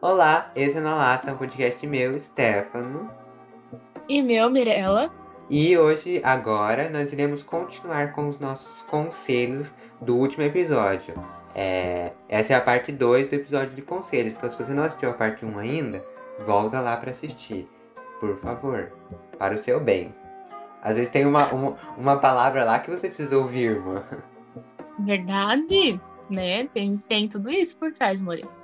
Olá, esse é Na Lata, um podcast meu, Stefano. E meu, Mirella. E hoje, agora, nós iremos continuar com os nossos conselhos do último episódio. É, essa é a parte 2 do episódio de conselhos. Então, se você não assistiu a parte 1 ainda, volta lá para assistir. Por favor. Para o seu bem. Às vezes tem uma, uma, uma palavra lá que você precisa ouvir, irmã. Verdade, né? Tem, tem tudo isso por trás, Moreira.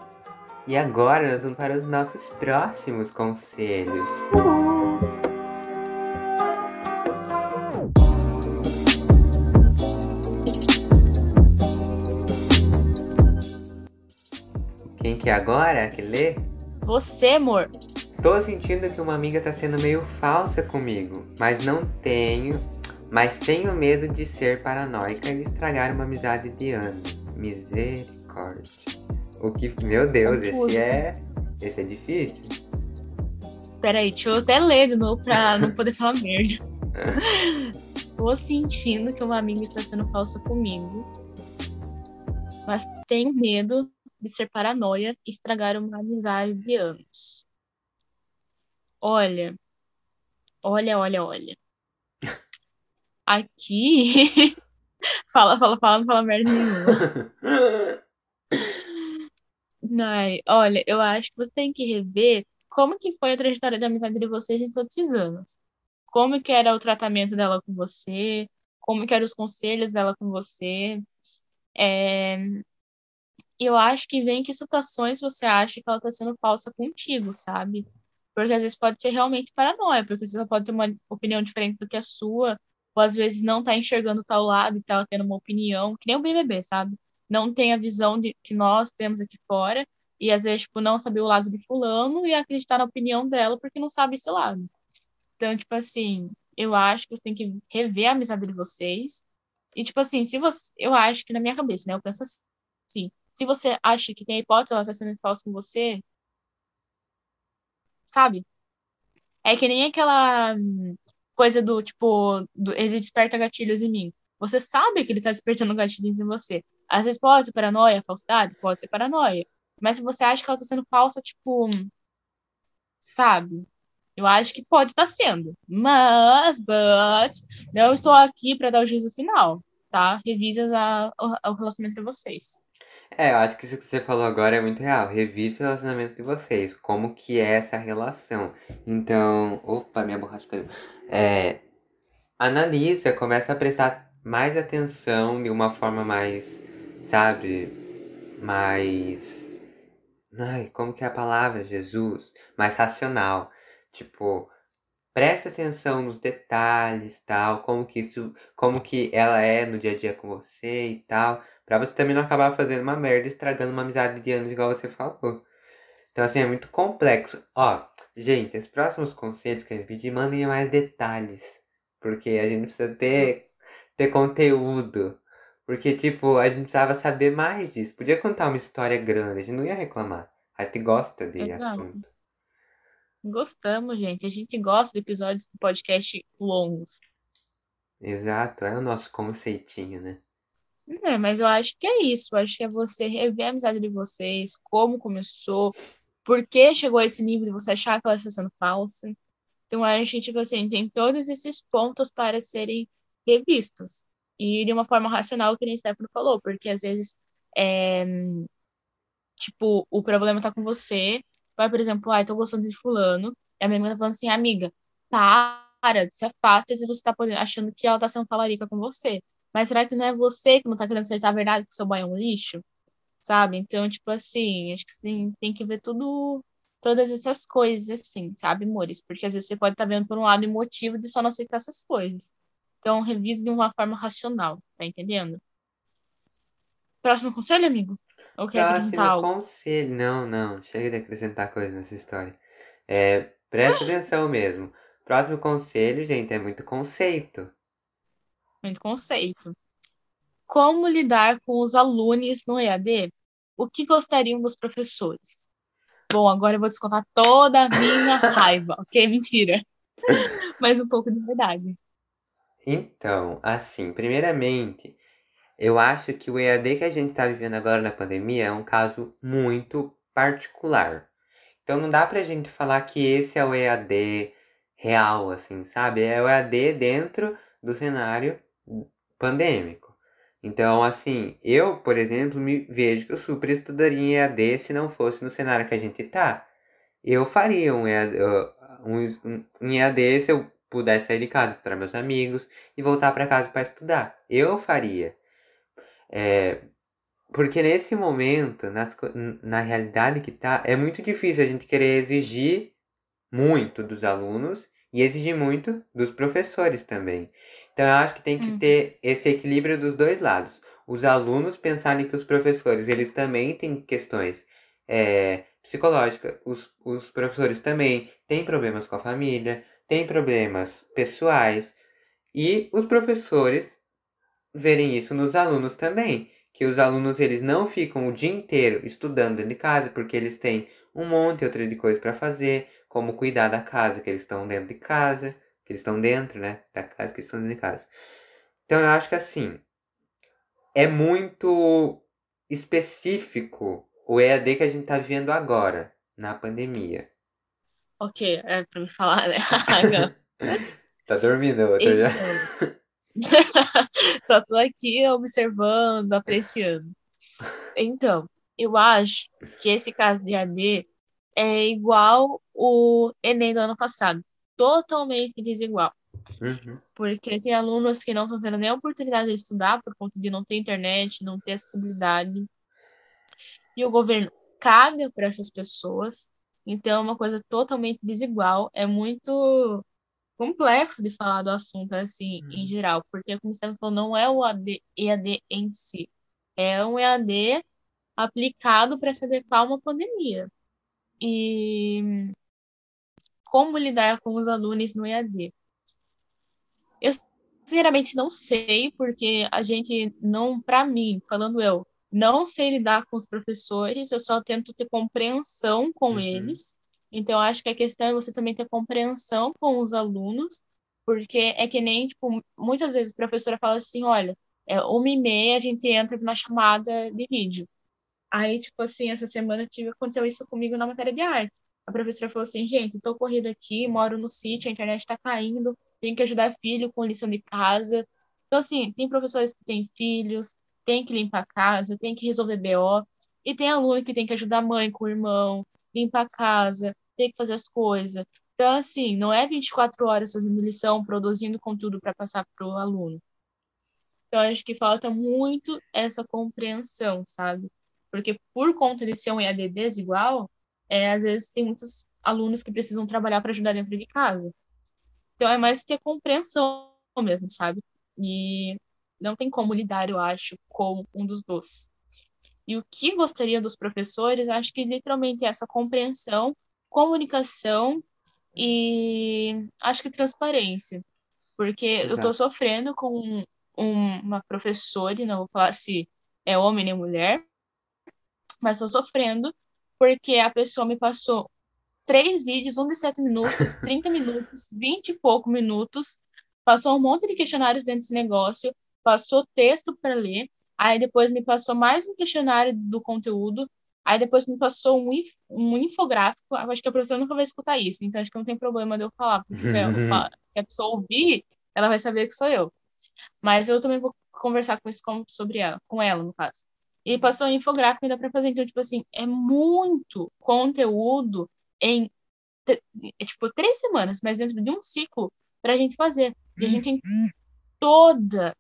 E agora nós vamos para os nossos próximos conselhos. Quem que é agora que lê? Você, amor. Tô sentindo que uma amiga tá sendo meio falsa comigo, mas não tenho, mas tenho medo de ser paranoica e estragar uma amizade de anos. Misericórdia. O que, meu Deus, Confuso. esse é, esse é difícil. Peraí, deixa eu até ler de novo pra não poder falar merda. Tô sentindo que uma amiga está sendo falsa comigo, mas tenho medo de ser paranoia e estragar uma amizade de anos. Olha, olha, olha, olha. Aqui. fala, fala, fala, não fala merda nenhuma. Ai, olha, eu acho que você tem que rever como que foi a trajetória da amizade de vocês em todos esses anos. Como que era o tratamento dela com você, como que eram os conselhos dela com você. É, Eu acho que vem que situações você acha que ela tá sendo falsa contigo, sabe? Porque às vezes pode ser realmente paranoia, porque você pode ter uma opinião diferente do que a sua, ou às vezes não tá enxergando tal lado e tá tendo uma opinião, que nem o BBB, sabe? Não tem a visão de, que nós temos aqui fora, e às vezes, tipo, não saber o lado de fulano e acreditar na opinião dela porque não sabe esse lado. Então, tipo assim, eu acho que você tem que rever a amizade de vocês. E, tipo assim, se você. Eu acho que na minha cabeça, né? Eu penso assim. Se você acha que tem a hipótese ela tá sendo falsa com você, sabe? É que nem aquela coisa do, tipo, do- ele desperta gatilhos em mim. Você sabe que ele tá despertando gatilhos em você. Às vezes pode ser paranoia, falsidade, pode ser paranoia. Mas se você acha que ela tá sendo falsa, tipo, sabe? Eu acho que pode estar sendo. Mas, but, não estou aqui para dar o juízo final, tá? Revisa a- o, o relacionamento de vocês. É, eu acho que isso que você falou agora é muito real. Revise o relacionamento de vocês. Como que é essa relação. Então. Opa, minha borracha caiu. É, analisa, começa a prestar mais atenção de uma forma mais, sabe? Mais. Ai, como que é a palavra, Jesus? Mais racional. Tipo, presta atenção nos detalhes, tal, como que isso, como que ela é no dia a dia com você e tal, pra você também não acabar fazendo uma merda, estragando uma amizade de anos igual você falou. Então assim, é muito complexo. Ó, gente, os próximos conselhos que gente pedir, mandem mais detalhes, porque a gente precisa ter ter conteúdo. Porque, tipo, a gente precisava saber mais disso. Podia contar uma história grande, a gente não ia reclamar. A gente gosta de Exato. assunto. Gostamos, gente. A gente gosta de episódios de podcast longos. Exato, é o nosso conceitinho, né? É, mas eu acho que é isso. Eu acho que é você rever a amizade de vocês, como começou, por que chegou a esse nível de você achar que ela está sendo falsa. Então, acho que, tipo assim, tem todos esses pontos para serem revistos. E de uma forma racional, que nem Stefano falou, porque às vezes, é, tipo, o problema tá com você. Vai, por exemplo, ai, tô gostando de fulano. E a minha amiga tá falando assim, amiga, para, se afasta, vezes você tá achando que ela tá sendo falarica com você. Mas será que não é você que não tá querendo acertar a verdade que seu boy é um lixo? Sabe? Então, tipo assim, acho que tem que ver tudo, todas essas coisas, assim, sabe, amores? Porque às vezes você pode estar vendo por um lado emotivo de só não aceitar essas coisas. Então, revise de uma forma racional, tá entendendo? Próximo conselho, amigo? Ou quer acrescentar Próximo algo? conselho. Não, não, chega de acrescentar coisa nessa história. É, presta atenção mesmo. Próximo conselho, gente, é muito conceito. Muito conceito. Como lidar com os alunos no EAD? O que gostariam dos professores? Bom, agora eu vou descontar toda a minha raiva, ok? Mentira. Mas um pouco de verdade. Então, assim, primeiramente, eu acho que o EAD que a gente está vivendo agora na pandemia é um caso muito particular. Então não dá pra gente falar que esse é o EAD real, assim, sabe? É o EAD dentro do cenário pandêmico. Então, assim, eu, por exemplo, me vejo que eu super estudaria em EAD se não fosse no cenário que a gente tá. Eu faria um EAD, um, um EAD se eu pudesse sair de casa, encontrar meus amigos e voltar para casa para estudar. Eu faria. É, porque nesse momento, nas, na realidade que tá, é muito difícil a gente querer exigir muito dos alunos e exigir muito dos professores também. Então eu acho que tem que uhum. ter esse equilíbrio dos dois lados. Os alunos pensarem que os professores, eles também têm questões é, psicológicas. Os, os professores também têm problemas com a família, têm problemas pessoais. E os professores verem isso nos alunos também. Que os alunos, eles não ficam o dia inteiro estudando dentro de casa, porque eles têm um monte outra de para fazer, como cuidar da casa que eles estão dentro de casa que eles estão dentro, né? Da casa que eles estão dentro de casa. Então eu acho que assim, é muito específico o EAD que a gente tá vivendo agora, na pandemia. Ok, é pra me falar, né? tá dormindo, eu tô já. Só tô aqui observando, apreciando. Então, eu acho que esse caso de EAD é igual o Enem do ano passado totalmente desigual. Uhum. Porque tem alunos que não estão tendo nem a oportunidade de estudar por conta de não ter internet, não ter acessibilidade. E o governo caga para essas pessoas. Então é uma coisa totalmente desigual. É muito complexo de falar do assunto assim, uhum. em geral, porque como você falou, não é o AD, EAD em si. É um EAD aplicado para se adequar a uma pandemia. E como lidar com os alunos no EAD. Eu sinceramente não sei, porque a gente não, para mim, falando eu, não sei lidar com os professores, eu só tento ter compreensão com uhum. eles. Então, acho que a questão é você também ter compreensão com os alunos, porque é que nem, tipo, muitas vezes a professora fala assim, olha, é uma e meia a gente entra na chamada de vídeo. Aí, tipo assim, essa semana tive, aconteceu isso comigo na matéria de artes a professora falou assim, gente, tô corrida aqui, moro no sítio, a internet tá caindo, tenho que ajudar filho com lição de casa. Então, assim, tem professores que têm filhos, tem que limpar a casa, tem que resolver BO, e tem aluno que tem que ajudar a mãe com o irmão, limpar a casa, tem que fazer as coisas. Então, assim, não é 24 horas fazendo lição, produzindo conteúdo para passar pro aluno. Então, acho que falta muito essa compreensão, sabe? Porque por conta de ser um EAD desigual, é, às vezes tem muitos alunos que precisam trabalhar para ajudar dentro de casa. Então é mais ter compreensão mesmo, sabe? E não tem como lidar, eu acho, com um dos dois. E o que gostaria dos professores, acho que literalmente é essa compreensão, comunicação e acho que transparência. Porque Exato. eu estou sofrendo com um, uma professora, e não vou falar se é homem nem mulher, mas estou sofrendo porque a pessoa me passou três vídeos, um de sete minutos, 30 minutos, 20 e pouco minutos, passou um monte de questionários dentro desse negócio, passou texto para ler, aí depois me passou mais um questionário do conteúdo, aí depois me passou um, um infográfico, acho que a professora nunca vai escutar isso, então acho que não tem problema de eu falar, porque se, eu, se a pessoa ouvir, ela vai saber que sou eu. Mas eu também vou conversar com isso com, sobre ela, com ela, no caso. E passou um infográfico ainda para fazer. Então, tipo assim, é muito conteúdo em, é, tipo, três semanas, mas dentro de um ciclo para a gente fazer. E a gente tem toda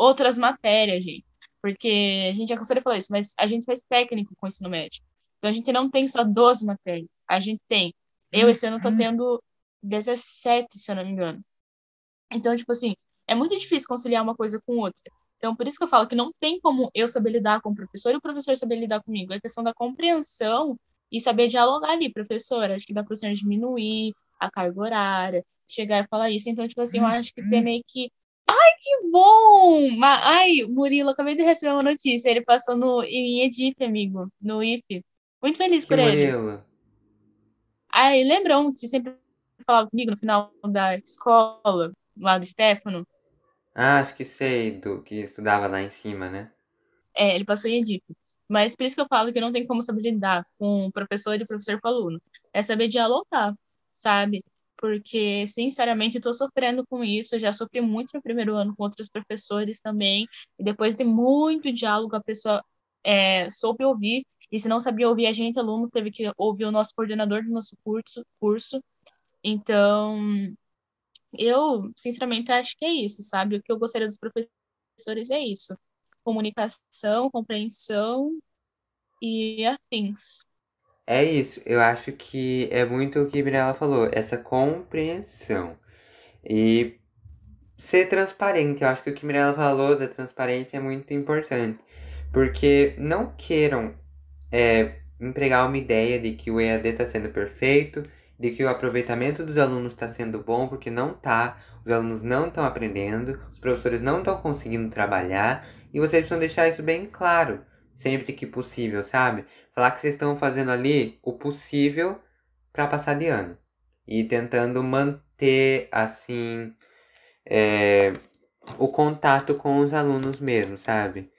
outras matérias, gente. Porque a gente já cansou de falar isso, mas a gente faz técnico com ensino médio. Então a gente não tem só 12 matérias. A gente tem. Eu esse ano tô tendo 17, se eu não me engano. Então, tipo assim, é muito difícil conciliar uma coisa com outra. Então, por isso que eu falo que não tem como eu saber lidar com o professor e o professor saber lidar comigo. É questão da compreensão e saber dialogar ali, professor. Acho que dá para você diminuir a carga horária, chegar e falar isso. Então, tipo assim, eu acho que tem meio que. Ai, que bom! Ai, Murilo, acabei de receber uma notícia. Ele passou no, em Edif, amigo, no IFE. Muito feliz por ele. Murilo? Ai, lembra um que sempre falava comigo no final da escola, lá do Stefano? Ah, acho que sei, do que estudava lá em cima, né? É, ele passou em Edip. Mas por isso que eu falo que não tem como saber lidar com professor e professor com aluno. É saber dialogar, sabe? Porque, sinceramente, estou sofrendo com isso. Eu já sofri muito no primeiro ano com outros professores também. E depois de muito diálogo, a pessoa é, soube ouvir. E se não sabia ouvir a gente, aluno, teve que ouvir o nosso coordenador do nosso curso. curso. Então, eu, sinceramente, acho que é isso, sabe? O que eu gostaria dos professores é isso comunicação, compreensão e afins. É isso, eu acho que é muito o que Mirella falou, essa compreensão. E ser transparente, eu acho que o que Mirella falou da transparência é muito importante. Porque não queiram é, empregar uma ideia de que o EAD está sendo perfeito, de que o aproveitamento dos alunos está sendo bom, porque não está, os alunos não estão aprendendo, os professores não estão conseguindo trabalhar, e vocês precisam deixar isso bem claro, sempre que possível, sabe? Falar que vocês estão fazendo ali o possível para passar de ano. E tentando manter, assim, é, o contato com os alunos mesmo, sabe?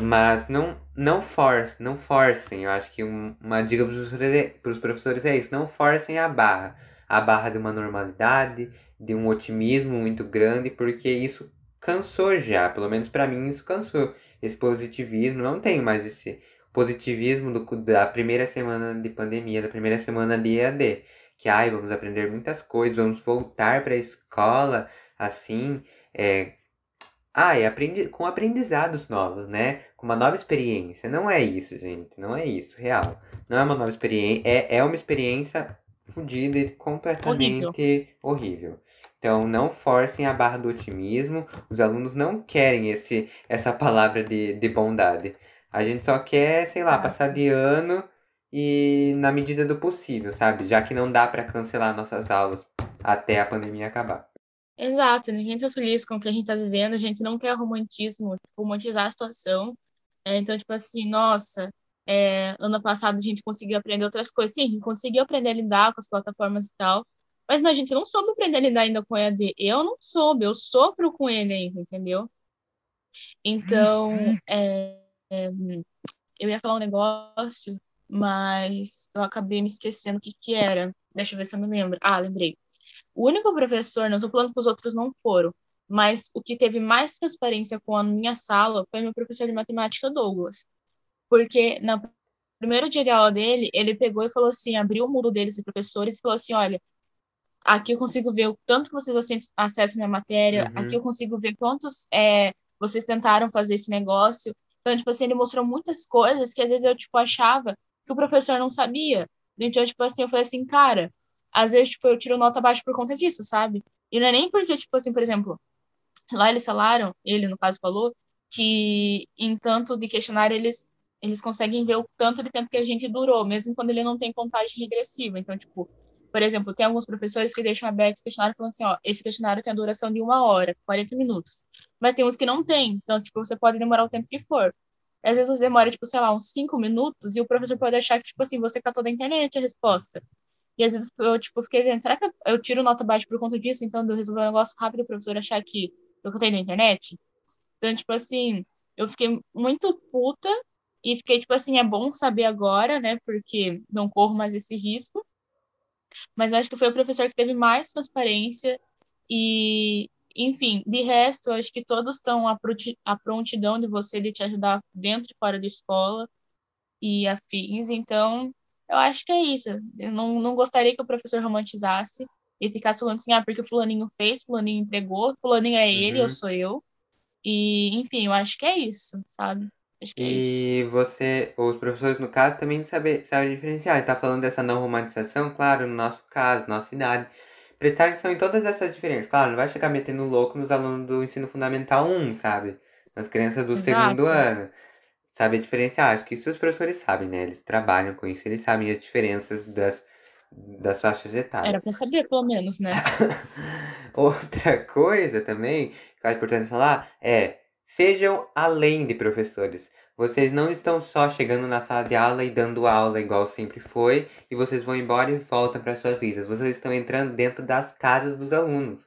Mas não, não force, não forcem. Eu acho que um, uma dica para os professores, professores é isso: não forcem a barra. A barra de uma normalidade, de um otimismo muito grande, porque isso cansou já, pelo menos para mim isso cansou. Esse positivismo, não tenho mais esse positivismo do, da primeira semana de pandemia, da primeira semana de EAD. Que, ai, vamos aprender muitas coisas, vamos voltar para a escola, assim, é... E aprendi... com aprendizados novos, né? Com uma nova experiência. Não é isso, gente. Não é isso, real. Não é uma nova experiência. É, é uma experiência fodida e completamente horrível. horrível. Então, não forcem a barra do otimismo. Os alunos não querem esse, essa palavra de, de bondade. A gente só quer, sei lá, passar de ano e na medida do possível, sabe? Já que não dá para cancelar nossas aulas até a pandemia acabar. Exato, ninguém tá feliz com o que a gente tá vivendo, a gente não quer romantismo, tipo, romantizar a situação. É, então, tipo assim, nossa, é, ano passado a gente conseguiu aprender outras coisas. Sim, a gente conseguiu aprender a lidar com as plataformas e tal, mas não, a gente não soube aprender a lidar ainda com EAD. Eu não soube, eu sofro com ele ainda, entendeu? Então, é, é, eu ia falar um negócio, mas eu acabei me esquecendo o que que era. Deixa eu ver se eu me lembro. Ah, lembrei. O único professor, não estou falando que os outros não foram, mas o que teve mais transparência com a minha sala foi meu professor de matemática, Douglas. Porque no primeiro dia de aula dele, ele pegou e falou assim, abriu o mundo deles de professores e falou assim, olha, Aqui eu consigo ver o tanto que vocês acessam minha matéria. Uhum. Aqui eu consigo ver quantos é, vocês tentaram fazer esse negócio. Então, tipo assim, ele mostrou muitas coisas que às vezes eu, tipo, achava que o professor não sabia. Então, tipo assim, eu falei assim, cara, às vezes, tipo, eu tiro nota baixa por conta disso, sabe? E não é nem porque, tipo assim, por exemplo, lá eles falaram, ele, no caso, falou, que em tanto de questionário eles, eles conseguem ver o tanto de tempo que a gente durou, mesmo quando ele não tem contagem regressiva. Então, tipo, por exemplo, tem alguns professores que deixam aberto o questionário falando assim, ó, esse questionário tem a duração de uma hora, 40 minutos. Mas tem uns que não tem, então, tipo, você pode demorar o tempo que for. Às vezes você demora, tipo, sei lá, uns 5 minutos e o professor pode achar que, tipo assim, você catou da internet a resposta. E às vezes eu, tipo, fiquei vendo, será que eu tiro nota baixa por conta disso? Então, eu resolver um negócio rápido o professor achar que eu catei da internet? Então, tipo assim, eu fiquei muito puta e fiquei, tipo assim, é bom saber agora, né? Porque não corro mais esse risco. Mas acho que foi o professor que teve mais transparência e, enfim, de resto, acho que todos estão à prontidão de você de te ajudar dentro e fora da escola e afins. Então, eu acho que é isso. Eu não, não gostaria que o professor romantizasse e ficasse falando assim, ah, porque o fulaninho fez, fulaninho entregou, fulaninho é ele, uhum. eu sou eu. E, enfim, eu acho que é isso, sabe? Acho que é isso. E você, os professores, no caso, também sabem sabe diferenciar. Está falando dessa não romantização, claro, no nosso caso, nossa idade. Prestar atenção em todas essas diferenças. Claro, não vai chegar metendo louco nos alunos do ensino fundamental 1, sabe? Nas crianças do Exato. segundo ano. Sabe diferenciar. Acho que isso os professores sabem, né? Eles trabalham com isso, eles sabem as diferenças das, das faixas etárias. Era pra saber, pelo menos, né? Outra coisa também que é importante falar é Sejam além de professores. Vocês não estão só chegando na sala de aula e dando aula igual sempre foi, e vocês vão embora e voltam para suas vidas. Vocês estão entrando dentro das casas dos alunos,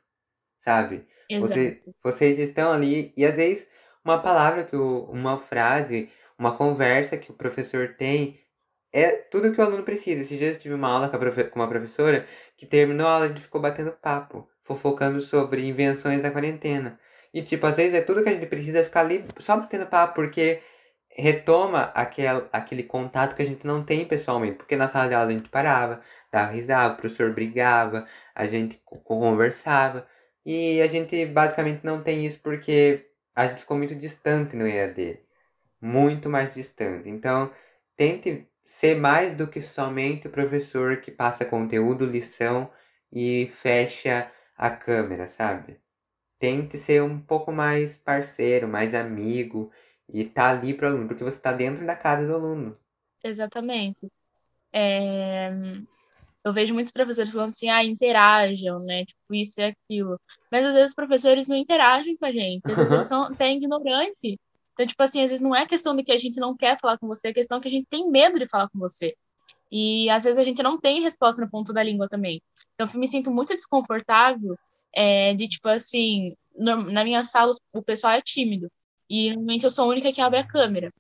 sabe? Você, vocês estão ali, e às vezes uma palavra que o, uma frase, uma conversa que o professor tem é tudo que o aluno precisa. Esses dias eu tive uma aula com, com uma professora que terminou a aula e a gente ficou batendo papo, fofocando sobre invenções da quarentena. E, tipo, às vezes é tudo que a gente precisa ficar ali só batendo papo, porque retoma aquele, aquele contato que a gente não tem pessoalmente. Porque na sala de aula a gente parava, dava risada, o professor brigava, a gente conversava. E a gente basicamente não tem isso porque a gente ficou muito distante no EAD. Muito mais distante. Então, tente ser mais do que somente o professor que passa conteúdo, lição e fecha a câmera, sabe? Tente ser um pouco mais parceiro, mais amigo e tá ali para o aluno, porque você está dentro da casa do aluno. Exatamente. É... Eu vejo muitos professores falando assim, ah, interajam, né? Tipo, isso e aquilo. Mas às vezes os professores não interagem com a gente. Às vezes eles são até ignorantes. Então, tipo assim, às vezes não é questão de que a gente não quer falar com você, é questão que a gente tem medo de falar com você. E às vezes a gente não tem resposta no ponto da língua também. Então, eu me sinto muito desconfortável é, de, tipo assim, na minha sala o pessoal é tímido. E normalmente eu sou a única que abre a câmera.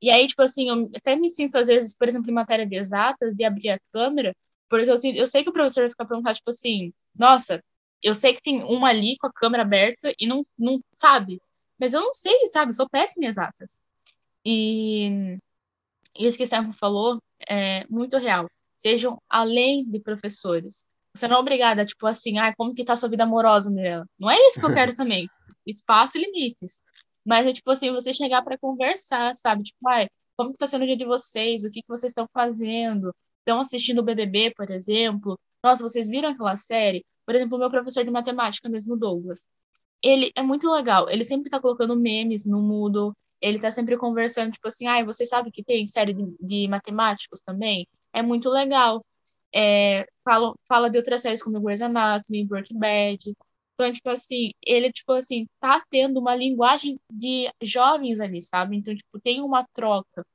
E aí, tipo assim, eu até me sinto, às vezes, por exemplo, em matéria de exatas, de abrir a câmera, porque eu, eu sei que o professor vai ficar perguntando, tipo assim, nossa, eu sei que tem uma ali com a câmera aberta e não, não sabe. Mas eu não sei, sabe? sou péssima em exatas. E isso que o Sam falou é muito real. Sejam além de professores. Você não é obrigada, tipo assim, ah, como que tá a sua vida amorosa, Mirella? Não é isso que eu quero também. Espaço e limites. Mas é tipo assim, você chegar para conversar, sabe? Tipo, ai, como que tá sendo o dia de vocês? O que que vocês estão fazendo? Estão assistindo o BBB, por exemplo? Nossa, vocês viram aquela série? Por exemplo, o meu professor de matemática mesmo, Douglas. Ele é muito legal. Ele sempre tá colocando memes no Moodle. Ele tá sempre conversando, tipo assim, ai, você sabe que tem série de, de matemáticos também? É muito legal. É, fala, fala de outras séries como Grey's Anatomy, Breaking Bad. Então, tipo assim, ele, tipo assim, tá tendo uma linguagem de jovens ali, sabe? Então, tipo, tem uma troca.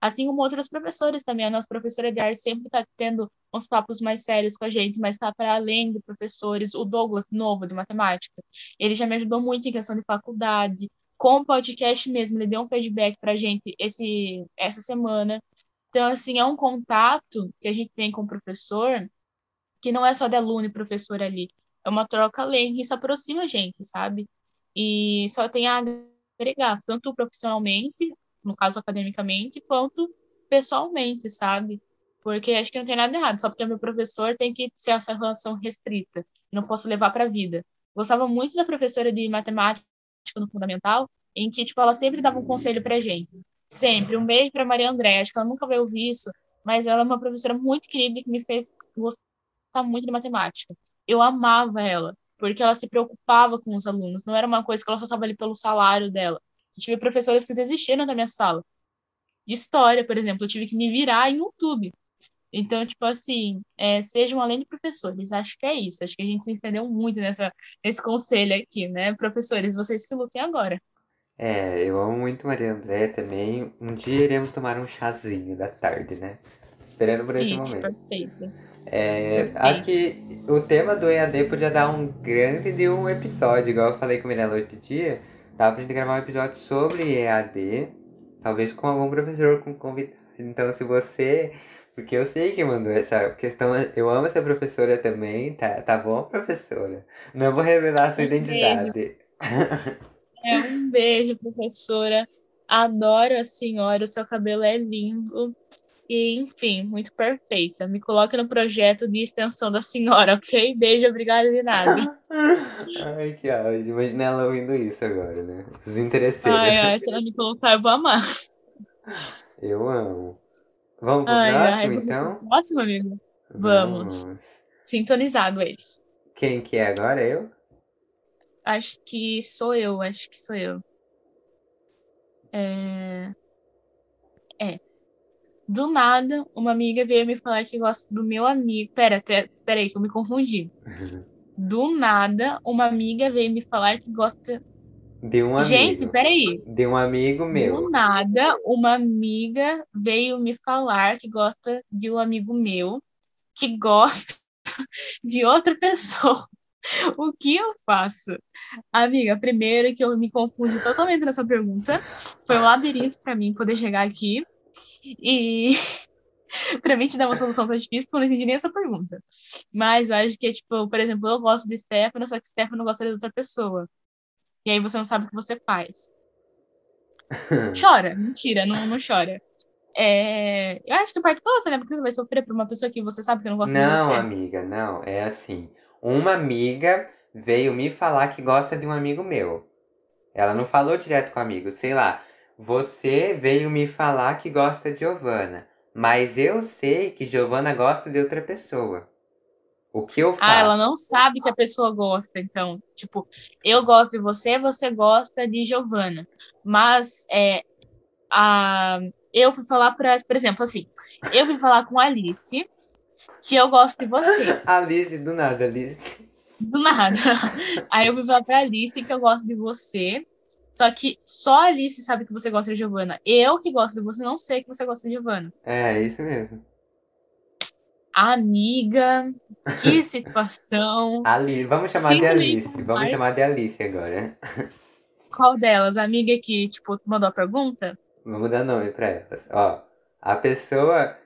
Assim como outros professores também. A nossa professora de arte sempre tá tendo uns papos mais sérios com a gente, mas tá para além de professores. O Douglas, novo, de matemática, ele já me ajudou muito em questão de faculdade. Com o podcast mesmo, ele deu um feedback pra gente esse, essa semana. Então, assim, é um contato que a gente tem com o professor que não é só de aluno e professor ali é uma troca além, isso aproxima a gente, sabe? E só tem a agregar, tanto profissionalmente, no caso academicamente, quanto pessoalmente, sabe? Porque acho que não tem nada errado, só porque meu professor tem que ser essa relação restrita, não posso levar para a vida. Gostava muito da professora de matemática no fundamental, em que tipo ela sempre dava um conselho pra gente. Sempre. Um beijo para Maria André, acho que ela nunca vai ouvir isso, mas ela é uma professora muito querida que me fez gostar muito de matemática eu amava ela, porque ela se preocupava com os alunos, não era uma coisa que ela só estava ali pelo salário dela. Eu tive professores que desistiram da minha sala. De história, por exemplo, eu tive que me virar em YouTube. Então, tipo assim, é, sejam além de professores, acho que é isso. Acho que a gente se entendeu muito nessa, nesse conselho aqui, né? Professores, vocês que lutem agora. É, eu amo muito Maria André também. Um dia iremos tomar um chazinho da tarde, né? Esperando por esse isso, momento. Perfeito. É, acho que o tema do EAD podia dar um grande de um episódio, igual eu falei com o Mirella hoje de dia. Dá pra gente gravar um episódio sobre EAD, talvez com algum professor, com convidado. Então, se você. Porque eu sei que mandou essa questão. Eu amo essa professora também, tá, tá bom, professora? Não vou revelar a sua um identidade. Beijo. É um beijo, professora. Adoro a senhora, o seu cabelo é lindo. E, enfim, muito perfeita. Me coloque no projeto de extensão da senhora, ok? Beijo, obrigada de nada. ai, que áudio. Imagina ela ouvindo isso agora, né? Os interesseiros. Ai, ai, se ela me colocar, eu vou amar. Eu amo. Vamos pro ai, próximo, ai, então? Próximo, amigo? Vamos. Vamos. Sintonizado eles. Quem que é agora? Eu? Acho que sou eu, acho que sou eu. É... É. Do nada, uma amiga veio me falar que gosta do meu amigo. Pera, pera aí, que eu me confundi. Do nada, uma amiga veio me falar que gosta. De um amigo. Gente, peraí. De um amigo meu. Do nada, uma amiga veio me falar que gosta de um amigo meu que gosta de outra pessoa. o que eu faço? Amiga, primeiro que eu me confundi totalmente nessa pergunta. Foi um labirinto para mim poder chegar aqui. E pra mim te dar uma solução tão difícil, porque eu não entendi nem essa pergunta. Mas eu acho que, tipo, por exemplo, eu gosto de Stefano, só que Stefano gosta de outra pessoa. E aí você não sabe o que você faz. chora, mentira, não, não chora. É... Eu acho que parte você né? Porque você vai sofrer por uma pessoa que você sabe que não gosta não, de você. Não, amiga, não. É assim. Uma amiga veio me falar que gosta de um amigo meu. Ela não falou direto com o amigo, sei lá. Você veio me falar que gosta de Giovana. Mas eu sei que Giovana gosta de outra pessoa. O que eu faço? Ah, ela não sabe que a pessoa gosta, então. Tipo, eu gosto de você, você gosta de Giovana. Mas é, a, eu fui falar para, por exemplo, assim, eu fui falar com a Alice que eu gosto de você. Alice, do nada, Alice. Do nada. Aí eu fui falar pra Alice que eu gosto de você. Só que só a Alice sabe que você gosta de Giovanna. Eu que gosto de você não sei que você gosta de Giovanna. É, é isso mesmo. Amiga, que situação. Ali, vamos chamar de Alice. Vamos chamar de Alice agora. Qual delas? A amiga que, tipo, mandou a pergunta? Vamos dar nome pra elas. Ó, a pessoa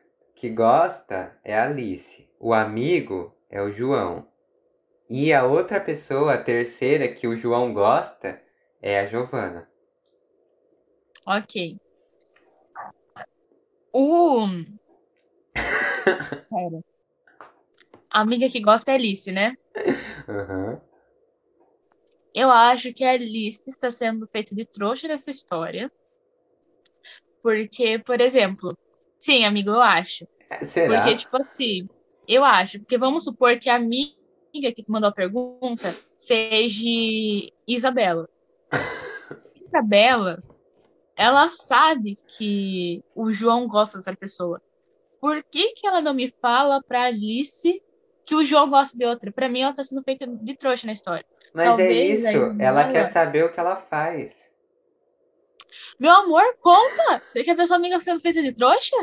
que gosta é a Alice. O amigo é o João. E a outra pessoa, a terceira, que o João gosta, é a Giovana. Ok. O. Pera. A amiga que gosta é a Alice, né? Uhum. Eu acho que a Alice está sendo feita de trouxa nessa história. Porque, por exemplo, sim, amigo, eu acho. Será? Porque, tipo assim, eu acho. Porque vamos supor que a amiga que mandou a pergunta seja Isabela. Isabela, ela sabe que o João gosta dessa pessoa. Por que, que ela não me fala pra Alice que o João gosta de outra? Pra mim, ela tá sendo feita de trouxa na história. Mas é Talvez é isso, ela quer saber o que ela faz. Meu amor, conta! Você quer ver sua amiga sendo feita de trouxa?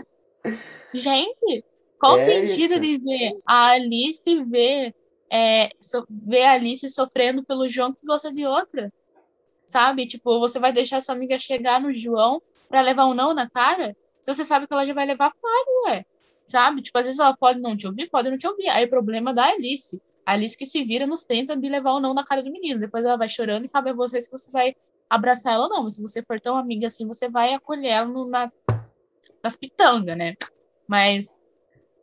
Gente, qual o é sentido isso. de ver a Alice ver, é, so, ver a Alice sofrendo pelo João que gosta de outra? sabe? Tipo, você vai deixar sua amiga chegar no João para levar um não na cara? Se você sabe que ela já vai levar, fale, ué. Sabe? Tipo, às vezes ela pode não te ouvir, pode não te ouvir. Aí o problema da Alice. A Alice que se vira nos tenta de levar o não na cara do menino. Depois ela vai chorando e cabe a você se você vai abraçar ela não. Mas se você for tão amiga assim, você vai acolher ela no, na, nas pitangas, né? Mas,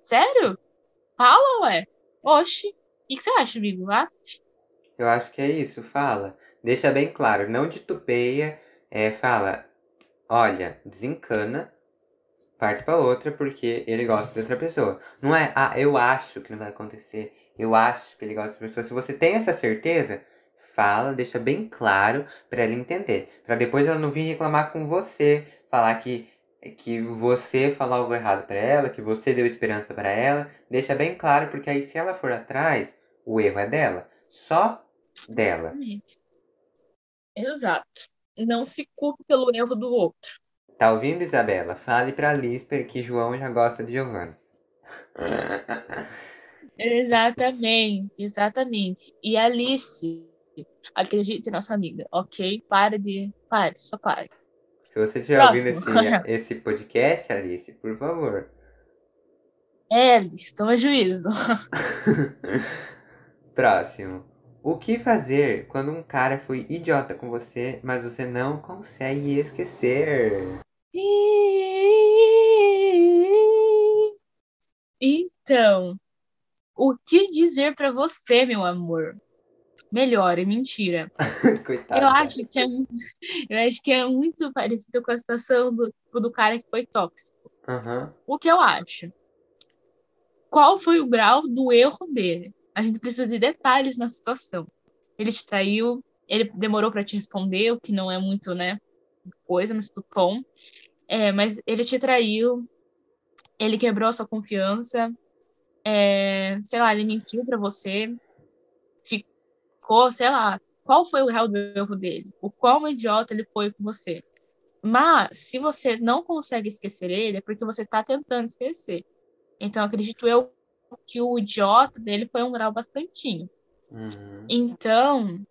sério? Fala, ué. Oxi. O que, que você acha, amigo? Ah? Eu acho que é isso, fala deixa bem claro, não titubeia, é, fala, olha, desencana, parte para outra porque ele gosta de outra pessoa. Não é, ah, eu acho que não vai acontecer, eu acho que ele gosta de outra pessoa. Se você tem essa certeza, fala, deixa bem claro para ela entender, para depois ela não vir reclamar com você, falar que que você falou algo errado para ela, que você deu esperança para ela, deixa bem claro porque aí se ela for atrás, o erro é dela, só dela. Exato. Não se culpe pelo erro do outro. Tá ouvindo, Isabela? Fale pra Lisper que João já gosta de Giovanna. exatamente, exatamente. E Alice, acredite nossa amiga, ok? Pare de. Pare, só pare. Se você estiver ouvindo esse, esse podcast, Alice, por favor. É, Alice, toma juízo. Próximo. O que fazer quando um cara foi idiota com você, mas você não consegue esquecer? Então, o que dizer para você, meu amor? Melhor, é mentira. Coitada. Eu acho que é, eu acho que é muito parecido com a situação do, do cara que foi tóxico. Uhum. O que eu acho? Qual foi o grau do erro dele? A gente precisa de detalhes na situação. Ele te traiu, ele demorou para te responder, o que não é muito, né, coisa, mas tudo bom. É, mas ele te traiu, ele quebrou a sua confiança, é, sei lá, ele mentiu para você, ficou, sei lá, qual foi o real do erro dele? O quão idiota ele foi com você? Mas, se você não consegue esquecer ele, é porque você está tentando esquecer. Então, acredito eu que o idiota dele foi um grau bastantinho. Uhum. Então,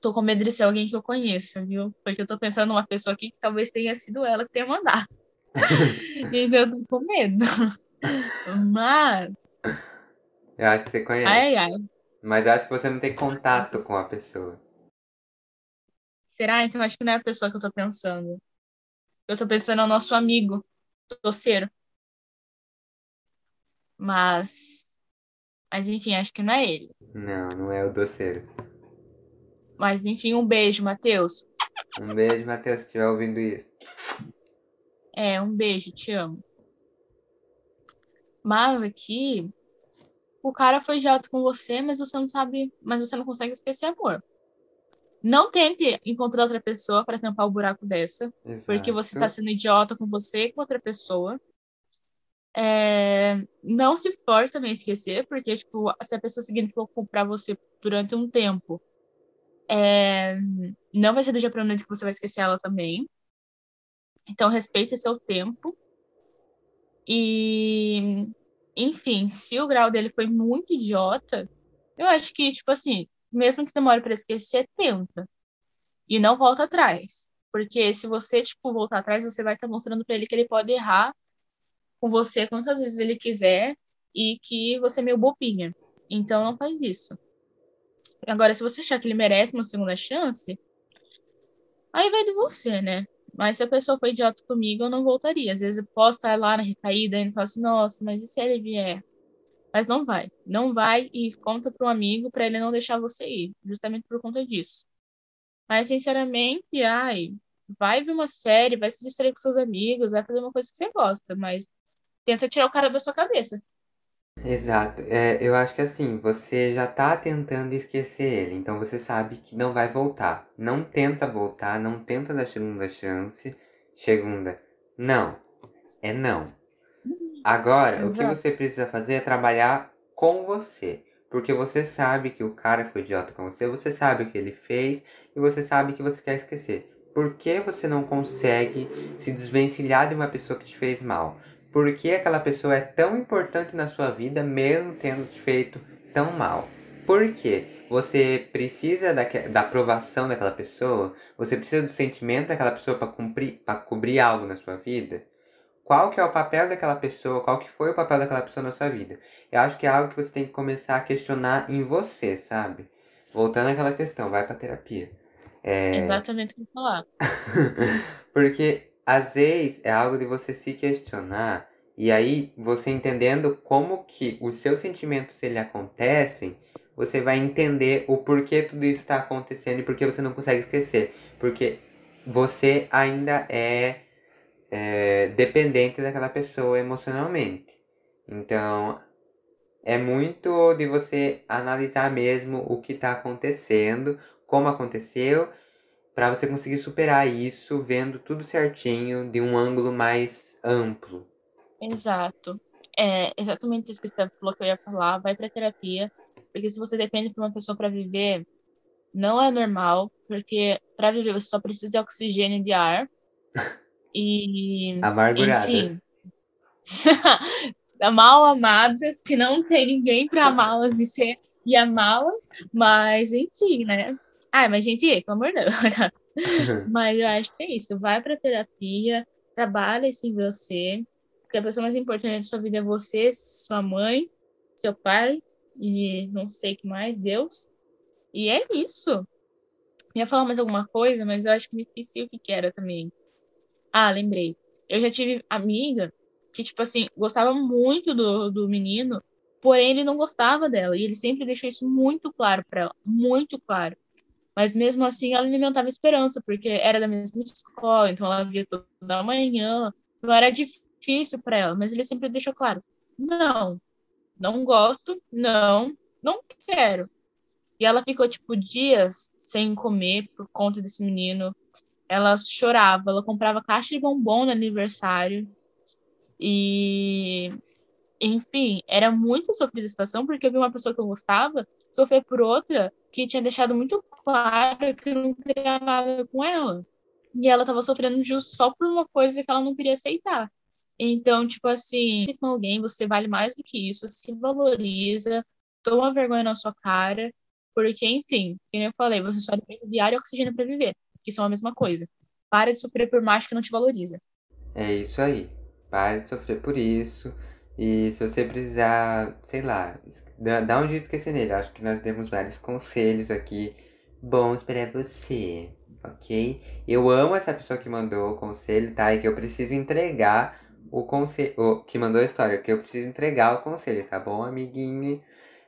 tô com medo de ser alguém que eu conheça, viu? Porque eu tô pensando numa pessoa aqui que talvez tenha sido ela que tenha mandado. então eu tô com medo. Mas. Eu acho que você conhece. Ai, ai. Mas eu acho que você não tem contato com a pessoa. Será? Então acho que não é a pessoa que eu tô pensando. Eu tô pensando no nosso amigo, doceiro. Mas. Mas enfim, acho que não é ele. Não, não é o doceiro. Mas enfim, um beijo, Matheus. Um beijo, Matheus, se estiver ouvindo isso. É, um beijo, te amo. Mas aqui, o cara foi idiota com você, mas você não sabe, mas você não consegue esquecer amor. Não tente encontrar outra pessoa para tampar o buraco dessa, Exato. porque você tá sendo idiota com você e com outra pessoa. É, não se force também a esquecer, porque, tipo, se a pessoa significou comprar você durante um tempo, é, não vai ser do dia para noite que você vai esquecer ela também. Então, respeite seu tempo. E, enfim, se o grau dele foi muito idiota, eu acho que, tipo assim, mesmo que demore para esquecer, tenta. E não volta atrás. Porque se você, tipo, voltar atrás, você vai estar mostrando para ele que ele pode errar com você quantas vezes ele quiser e que você é meio bobinha. Então não faz isso. Agora, se você achar que ele merece uma segunda chance, aí vai de você, né? Mas se a pessoa foi idiota comigo, eu não voltaria. Às vezes eu posso estar lá na recaída e falo assim, nossa, mas e se ele vier? Mas não vai. Não vai e conta para um amigo para ele não deixar você ir, justamente por conta disso. Mas, sinceramente, ai, vai ver uma série, vai se distrair com seus amigos, vai fazer uma coisa que você gosta, mas tenta tirar o cara da sua cabeça. Exato. É, eu acho que assim, você já tá tentando esquecer ele, então você sabe que não vai voltar. Não tenta voltar, não tenta dar segunda chance. Segunda. Não. É não. Agora, o que você precisa fazer é trabalhar com você. Porque você sabe que o cara foi idiota com você, você sabe o que ele fez e você sabe que você quer esquecer. Por que você não consegue se desvencilhar de uma pessoa que te fez mal? Por que aquela pessoa é tão importante na sua vida, mesmo tendo te feito tão mal? Por quê? Você precisa da, da aprovação daquela pessoa? Você precisa do sentimento daquela pessoa para cumprir, para cobrir algo na sua vida? Qual que é o papel daquela pessoa? Qual que foi o papel daquela pessoa na sua vida? Eu acho que é algo que você tem que começar a questionar em você, sabe? Voltando àquela questão, vai pra terapia. É... Exatamente o que falar. Porque às vezes é algo de você se questionar e aí você entendendo como que os seus sentimentos ele acontecem, você vai entender o porquê tudo isso está acontecendo e por que você não consegue esquecer, porque você ainda é, é dependente daquela pessoa emocionalmente. Então é muito de você analisar mesmo o que está acontecendo, como aconteceu para você conseguir superar isso vendo tudo certinho de um ângulo mais amplo. Exato. É exatamente isso que você falou que eu ia falar. Vai pra terapia. Porque se você depende de uma pessoa para viver, não é normal. Porque para viver você só precisa de oxigênio e de ar. E. Amarguradas. Enfim. mal amadas, que não tem ninguém para amá-las e, ser, e amá-las. Mas, enfim, né? Ah, mas, gente, pelo amor de Deus. mas eu acho que é isso. Vai pra terapia, trabalha em você. Porque a pessoa mais importante da sua vida é você, sua mãe, seu pai e não sei o que mais, Deus. E é isso. Eu ia falar mais alguma coisa, mas eu acho que me esqueci o que, que era também. Ah, lembrei. Eu já tive amiga que, tipo assim, gostava muito do, do menino, porém ele não gostava dela. E ele sempre deixou isso muito claro para ela, muito claro. Mas mesmo assim ela alimentava esperança, porque era da mesma escola, então ela via toda manhã. Não era difícil para ela, mas ele sempre deixou claro: não, não gosto, não, não quero. E ela ficou, tipo, dias sem comer por conta desse menino. Ela chorava, ela comprava caixa de bombom no aniversário. E, enfim, era muito sofrida a situação, porque eu vi uma pessoa que eu gostava sofrer por outra que tinha deixado muito claro que não queria nada com ela. E ela tava sofrendo justo só por uma coisa que ela não queria aceitar. Então, tipo assim, com alguém, você vale mais do que isso, se valoriza, toma vergonha na sua cara, porque, enfim, como eu falei, você só depende de ar e oxigênio para viver, que são a mesma coisa. Para de sofrer por macho que não te valoriza. É isso aí. Pare de sofrer por isso. E se você precisar, sei lá, dá um jeito de esquecer nele. Acho que nós demos vários conselhos aqui bons para você, ok? Eu amo essa pessoa que mandou o conselho, tá? E que eu preciso entregar o conselho, que mandou a história, que eu preciso entregar o conselho, tá bom, amiguinho?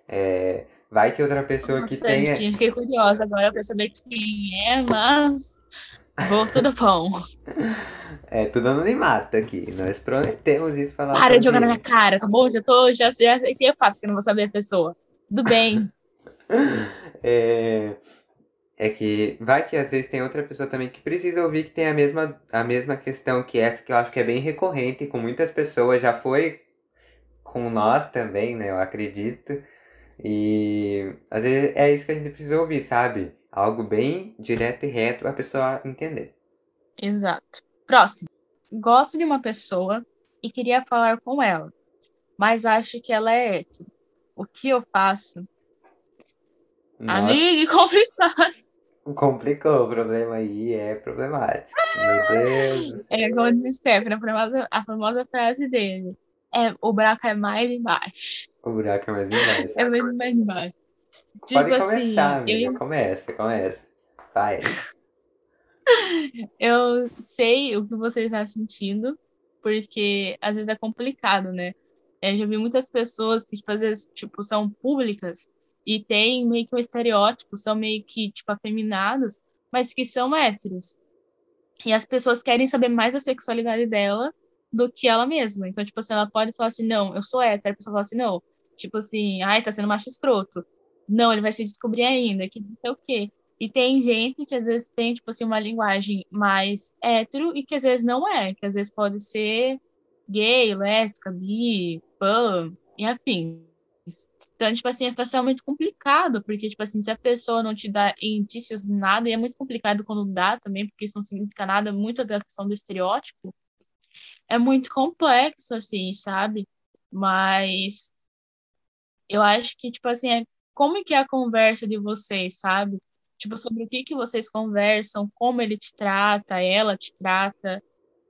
É, vai que outra pessoa que tenha. Fiquei curiosa agora pra saber quem é, mas vou tudo bom. É tudo anonimato aqui. Nós prometemos isso pra Para de jogar na minha cara, tá bom? Já tô, já, já sei que é fato que eu não vou saber a pessoa. Tudo bem. é, é que vai que às vezes tem outra pessoa também que precisa ouvir que tem a mesma, a mesma questão que essa, que eu acho que é bem recorrente com muitas pessoas, já foi com nós também, né? Eu acredito. E às vezes é isso que a gente precisa ouvir, sabe? Algo bem direto e reto pra pessoa entender. Exato. Próximo. Gosto de uma pessoa e queria falar com ela, mas acho que ela é hétero. O que eu faço? Nossa. Amiga, complicado. Complicou o problema aí, é problemático. Meu Deus. É como diz Stephen, a famosa, a famosa frase dele. É, o buraco é mais embaixo. O buraco é mais embaixo. É mais, mais embaixo. Pode tipo começar, assim, amiga. Eu... Começa, começa. Vai. eu sei o que você está sentindo, porque às vezes é complicado, né? Eu já vi muitas pessoas que, tipo, às vezes, tipo, são públicas e tem meio que um estereótipo, são meio que, tipo, afeminados, mas que são héteros. E as pessoas querem saber mais da sexualidade dela do que ela mesma. Então, tipo assim, ela pode falar assim, não, eu sou hétero. A pessoa fala assim, não. Tipo assim, ai, tá sendo macho escroto. Não, ele vai se descobrir ainda, que não sei o quê. E tem gente que às vezes tem, tipo assim, uma linguagem mais hétero e que às vezes não é, que às vezes pode ser gay, lésbica, bi, pan e afins. Então, tipo assim, a situação é muito complicada, porque, tipo assim, se a pessoa não te dá indícios de nada, e é muito complicado quando dá também, porque isso não significa nada, muito da questão do estereótipo, é muito complexo, assim, sabe? Mas eu acho que, tipo assim, é como que é a conversa de vocês, sabe? tipo, sobre o que que vocês conversam, como ele te trata, ela te trata.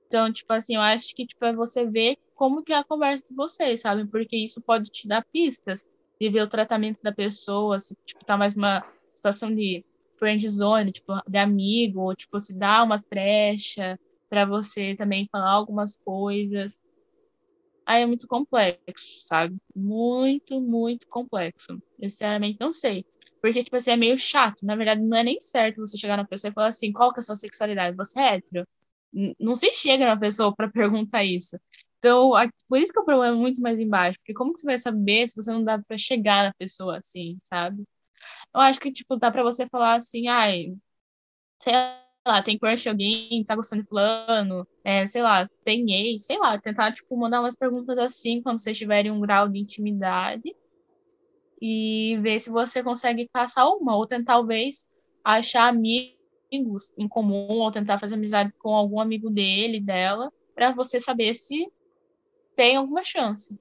Então, tipo assim, eu acho que tipo, é você ver como que é a conversa de vocês, sabe? Porque isso pode te dar pistas de ver o tratamento da pessoa, se tipo, tá mais uma situação de friend zone, tipo, de amigo, ou tipo, se dá umas brechas para você também falar algumas coisas. Aí é muito complexo, sabe? Muito, muito complexo. Eu, sinceramente, não sei. Porque, tipo assim, é meio chato. Na verdade, não é nem certo você chegar na pessoa e falar assim, qual que é a sua sexualidade? Você é hétero? Não se chega na pessoa para perguntar isso. Então, por isso que o problema é muito mais embaixo. Porque como que você vai saber se você não dá para chegar na pessoa assim, sabe? Eu acho que, tipo, dá para você falar assim, ai, sei lá, tem crush alguém, tá gostando de fulano, é, sei lá, tem ex, sei lá, tentar, tipo, mandar umas perguntas assim quando vocês tiverem um grau de intimidade e ver se você consegue caçar uma, ou tentar talvez achar amigos em comum, ou tentar fazer amizade com algum amigo dele, dela, para você saber se tem alguma chance.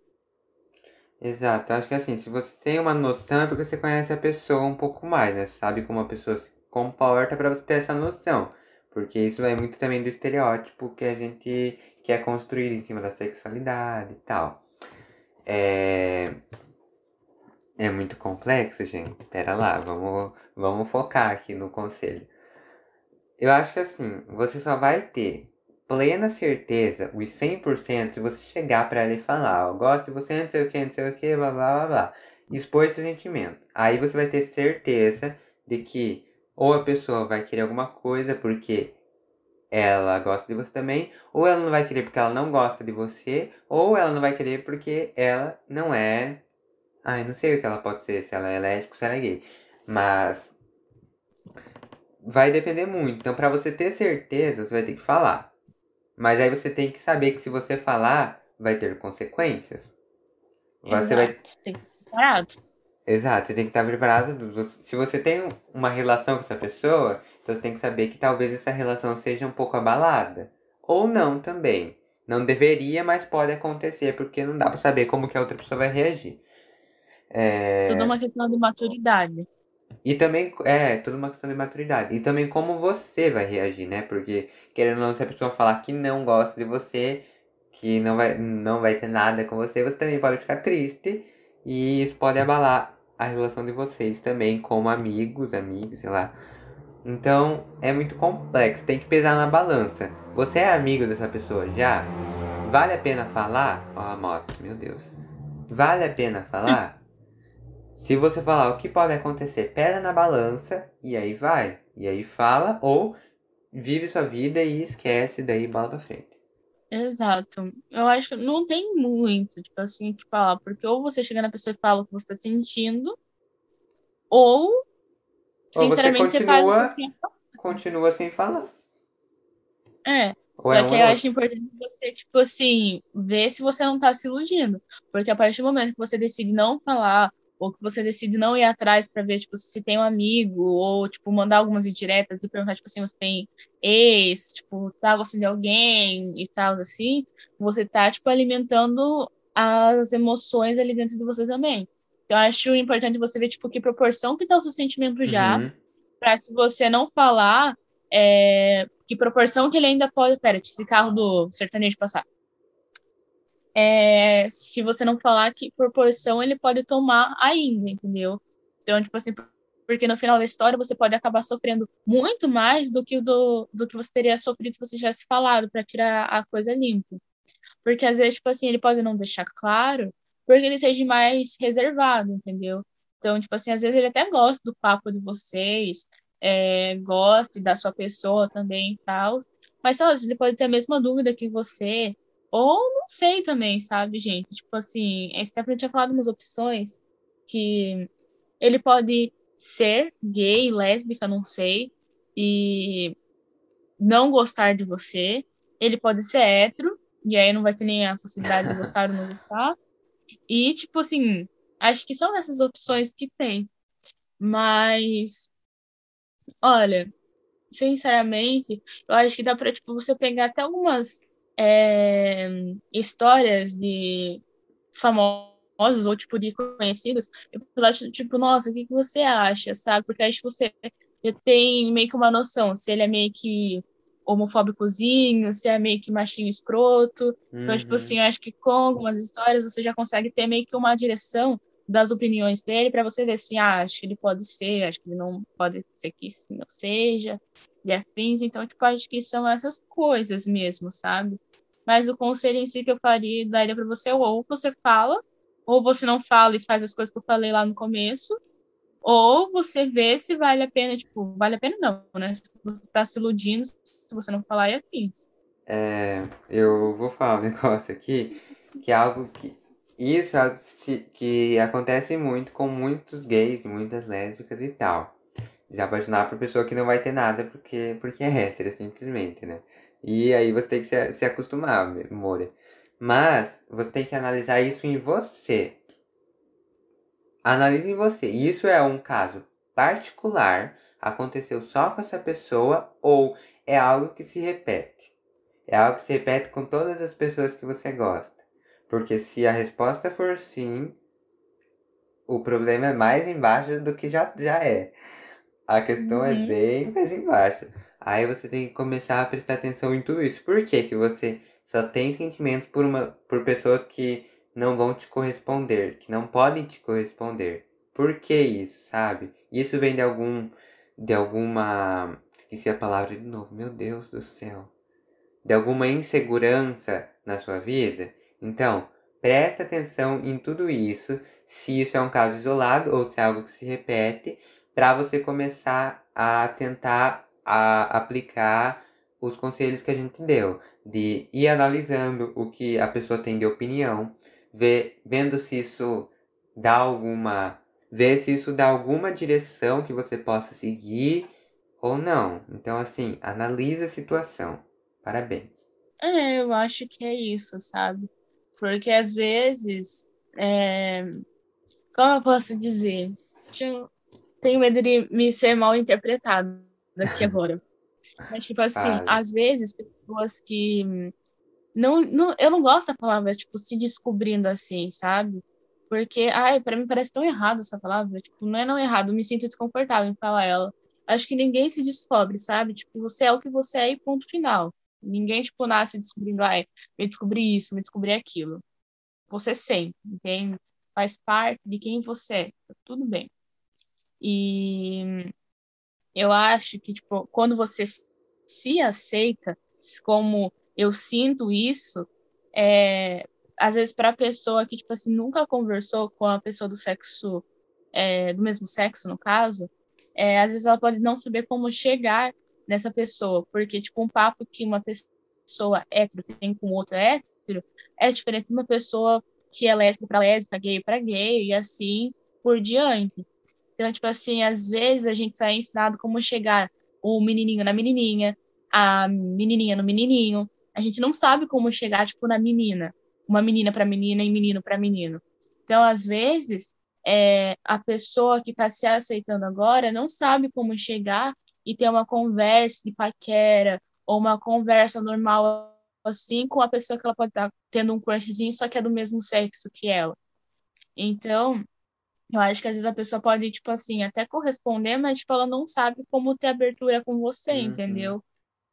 Exato, acho que assim, se você tem uma noção é porque você conhece a pessoa um pouco mais, né? Sabe como a pessoa se comporta para você ter essa noção. Porque isso vai muito também do estereótipo que a gente quer construir em cima da sexualidade e tal. É... É muito complexo, gente. Pera lá, vamos, vamos focar aqui no conselho. Eu acho que assim, você só vai ter plena certeza, os 100%, se você chegar para ela e falar, eu gosto de você, não sei o que, não sei o que, blá blá blá blá. Expor esse sentimento. Aí você vai ter certeza de que ou a pessoa vai querer alguma coisa porque ela gosta de você também, ou ela não vai querer porque ela não gosta de você, ou ela não vai querer porque ela não é Ai, não sei o que ela pode ser, se ela é lésbica, se ela é gay. Mas vai depender muito. Então, para você ter certeza, você vai ter que falar. Mas aí você tem que saber que se você falar, vai ter consequências. Você Exato. vai tem que estar preparado. Exato, você tem que estar preparado. Se você tem uma relação com essa pessoa, então você tem que saber que talvez essa relação seja um pouco abalada. Ou não também. Não deveria, mas pode acontecer, porque não dá para saber como que a outra pessoa vai reagir. É... Tudo uma questão de maturidade. E também, é, tudo uma questão de maturidade. E também como você vai reagir, né? Porque, querendo ou não, se a pessoa falar que não gosta de você, que não vai, não vai ter nada com você, você também pode ficar triste. E isso pode abalar a relação de vocês também, como amigos, amigos, sei lá. Então, é muito complexo, tem que pesar na balança. Você é amigo dessa pessoa já? Vale a pena falar? Ó, a moto, meu Deus. Vale a pena falar? Se você falar o que pode acontecer, pesa na balança e aí vai. E aí fala ou vive sua vida e esquece, daí bola pra frente. Exato. Eu acho que não tem muito, tipo assim, o que falar. Porque ou você chega na pessoa e fala o que você tá sentindo, ou, Ou você sinceramente, você continua, você continua sem falar. É. Ou Só é que eu outro. acho importante você, tipo assim, ver se você não tá se iludindo. Porque a partir do momento que você decide não falar, ou que você decide não ir atrás pra ver, tipo, se tem um amigo, ou, tipo, mandar algumas indiretas e perguntar, tipo assim, você tem ex, tipo, tá gostando de alguém e tal, assim, você tá, tipo, alimentando as emoções ali dentro de você também. Então, eu acho importante você ver, tipo, que proporção que tá o seu sentimento já, Uhum. pra se você não falar, é, que proporção que ele ainda pode. Pera, esse carro do sertanejo passar. É, se você não falar que proporção ele pode tomar ainda, entendeu? Então, tipo assim, porque no final da história você pode acabar sofrendo muito mais do que, do, do que você teria sofrido se você tivesse falado pra tirar a coisa limpa. Porque às vezes, tipo assim, ele pode não deixar claro, porque ele seja mais reservado, entendeu? Então, tipo assim, às vezes ele até gosta do papo de vocês, é, da sua pessoa também e tal. Mas, sei lá, ele pode ter a mesma dúvida que você, ou não sei também, sabe, gente? Tipo assim, a Stephanie tinha falado umas opções que ele pode ser gay, lésbica, não sei, e não gostar de você. Ele pode ser hétero, e aí não vai ter nem a possibilidade de gostar ou não gostar. E, tipo assim, acho que são essas opções que tem. Mas, olha, sinceramente, eu acho que dá pra, tipo, você pegar até algumas é, histórias de famosos ou, tipo, de conhecidos e falar, tipo, nossa, o que você acha, sabe? Porque acho que você já tem meio que uma noção se ele é meio que homofóbicozinho, se é meio que machinho escroto. Então, tipo Uhum. assim, eu acho que com algumas histórias você já consegue ter meio que uma direção das opiniões dele para você ver assim, ah, acho que ele pode ser, acho que ele não pode ser que ou seja, e afins. Então, tipo, acho que são essas coisas mesmo, sabe? Mas o conselho em si que eu faria, daria para você, ou você fala, ou você não fala e faz as coisas que eu falei lá no começo, ou você vê se vale a pena, tipo, vale a pena não, né? Se você tá se iludindo, se você não falar e afins. É, eu vou falar um negócio aqui, que é algo que. Isso é que, acontece muito com muitos gays, muitas lésbicas e tal. Se apaixonar por pessoa que não vai ter nada porque, porque é hétero, simplesmente, né? E aí você tem que se, se acostumar, Moura. Mas você tem que analisar isso em você. Analise em você. Isso é um caso particular, aconteceu só com essa pessoa ou é algo que se repete? É algo que se repete com todas as pessoas que você gosta. Porque se a resposta for sim, o problema é mais embaixo do que já, já é. A questão é Uhum. bem mais embaixo. Aí você tem que começar a prestar atenção em tudo isso. Por que, que você só tem sentimento por, uma, por pessoas que não vão te corresponder, que não podem te corresponder? Por que isso, sabe? Isso vem de algum. de alguma. Esqueci a palavra de novo, meu Deus do céu. De alguma insegurança na sua vida? Então, presta atenção em tudo isso, se isso é um caso isolado ou se é algo que se repete, para você começar a tentar a aplicar os conselhos que a gente deu, de ir analisando o que a pessoa tem de opinião, ver, vendo se isso dá alguma, ver se isso dá alguma direção que você possa seguir ou não. Então assim, analisa a situação. Parabéns. É, eu acho que é isso, sabe? Porque às vezes, é, como eu posso dizer? Tenho medo de me ser mal interpretado aqui agora. Mas, tipo assim, às vezes, pessoas que. Não, não, eu não gosto da palavra, tipo, se descobrindo assim, sabe? Porque, ai, pra mim parece tão errado essa palavra. Tipo, não é não errado, me sinto desconfortável em falar ela. Acho que ninguém se descobre, sabe? Tipo, você é o que você é e ponto final. Ninguém, tipo, nasce descobrindo, ai, me descobri isso, me descobri aquilo. Você sempre, entende? Faz parte de quem você é. Tá tudo bem. E eu acho que, tipo, quando você se aceita como eu sinto isso, é, às vezes para a pessoa que tipo assim nunca conversou com a pessoa do sexo é, do mesmo sexo no caso é, às vezes ela pode não saber como chegar nessa pessoa porque tipo um papo que uma pessoa hétero tem com outra hétero é diferente de uma pessoa que é lésbica para lésbica gay para gay e assim por diante. Então tipo assim às vezes a gente sai ensinado como chegar o menininho na menininha a menininha no menininho. A gente não sabe como chegar tipo na menina. Uma menina para menina e menino para menino. Então, às vezes, é, a pessoa que está se aceitando agora não sabe como chegar e ter uma conversa de paquera ou uma conversa normal assim com a pessoa que ela pode estar tendo um crushzinho, só que é do mesmo sexo que ela. Então, eu acho que às vezes a pessoa pode, tipo assim, até corresponder, mas tipo, ela não sabe como ter abertura com você, uhum. entendeu?